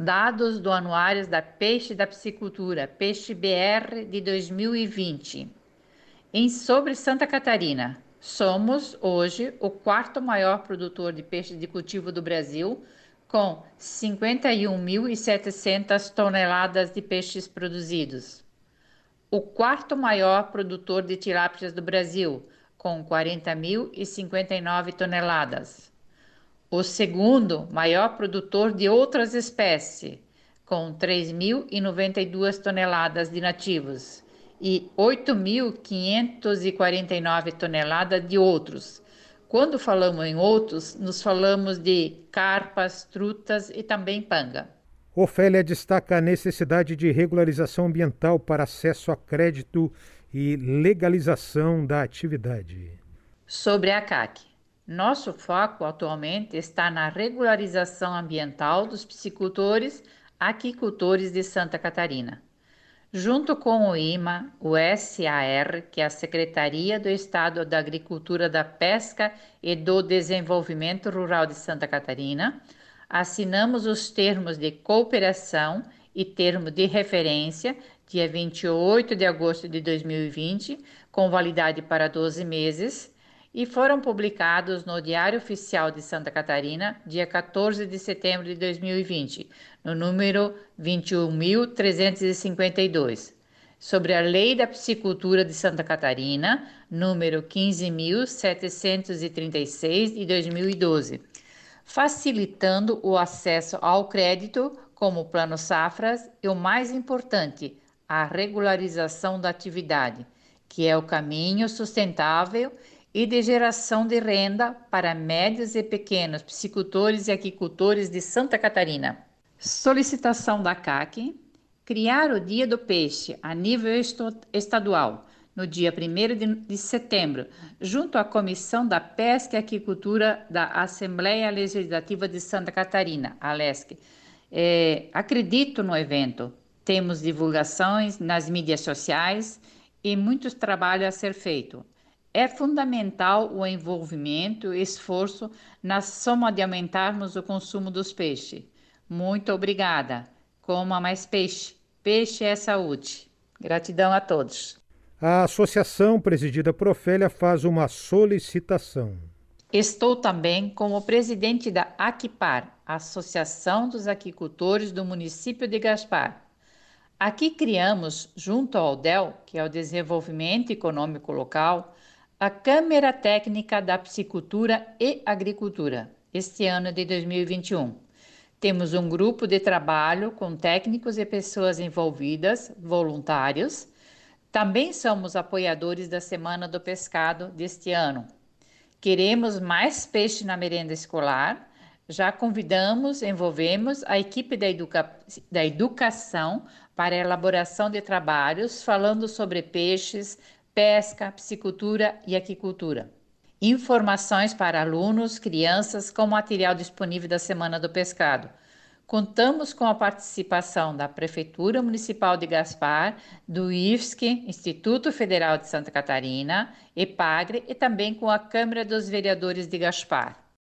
dados do Anuário da Peixe da Piscicultura, Peixe BR de 2020. Em sobre Santa Catarina, somos hoje o quarto maior produtor de peixe de cultivo do Brasil, com 51.700 toneladas de peixes produzidos. O quarto maior produtor de tilápias do Brasil, com 40.059 toneladas o segundo maior produtor de outras espécies, com 3.092 toneladas de nativos e 8.549 toneladas de outros. Quando falamos em outros, nos falamos de carpas, trutas e também panga. Ofélia destaca a necessidade de regularização ambiental para acesso a crédito e legalização da atividade. Sobre a CAC. Nosso foco atualmente está na regularização ambiental dos piscicultores aquicultores de Santa Catarina. Junto com o IMA, o SAR, que é a Secretaria do Estado da Agricultura, da Pesca e do Desenvolvimento Rural de Santa Catarina, assinamos os termos de cooperação e termo de referência dia 28 de agosto de 2020, com validade para 12 meses, e foram publicados no Diário Oficial de Santa Catarina, dia 14 de setembro de 2020, no número 21.352, sobre a Lei da Psicultura de Santa Catarina, número 15.736 de 2012, facilitando o acesso ao crédito como Plano Safras e o mais importante, a regularização da atividade, que é o caminho sustentável e de geração de renda para médios e pequenos piscicultores e aquicultores de Santa Catarina. Solicitação da CAC: criar o Dia do Peixe a nível estadual no dia 1 de setembro, junto à Comissão da Pesca e Aquicultura da Assembleia Legislativa de Santa Catarina, a LESC. É, acredito no evento. Temos divulgações nas mídias sociais e muito trabalho a ser feito. É fundamental o envolvimento e esforço na soma de aumentarmos o consumo dos peixes. Muito obrigada. Coma mais peixe. Peixe é saúde. Gratidão a todos. A associação presidida por Ofélia faz uma solicitação. Estou também como presidente da Aquipar, Associação dos Aquicultores do município de Gaspar. Aqui criamos, junto ao DEL, que é o Desenvolvimento Econômico Local, a Câmara Técnica da Psicultura e Agricultura, este ano de 2021. Temos um grupo de trabalho com técnicos e pessoas envolvidas, voluntários. Também somos apoiadores da Semana do Pescado deste ano. Queremos mais peixe na merenda escolar. Já convidamos, envolvemos a equipe da, educa da educação para a elaboração de trabalhos falando sobre peixes, pesca, piscicultura e aquicultura. Informações para alunos, crianças com material disponível da Semana do Pescado. Contamos com a participação da Prefeitura Municipal de Gaspar, do IFSC, Instituto Federal de Santa Catarina, EPAGRE e também com a Câmara dos Vereadores de Gaspar.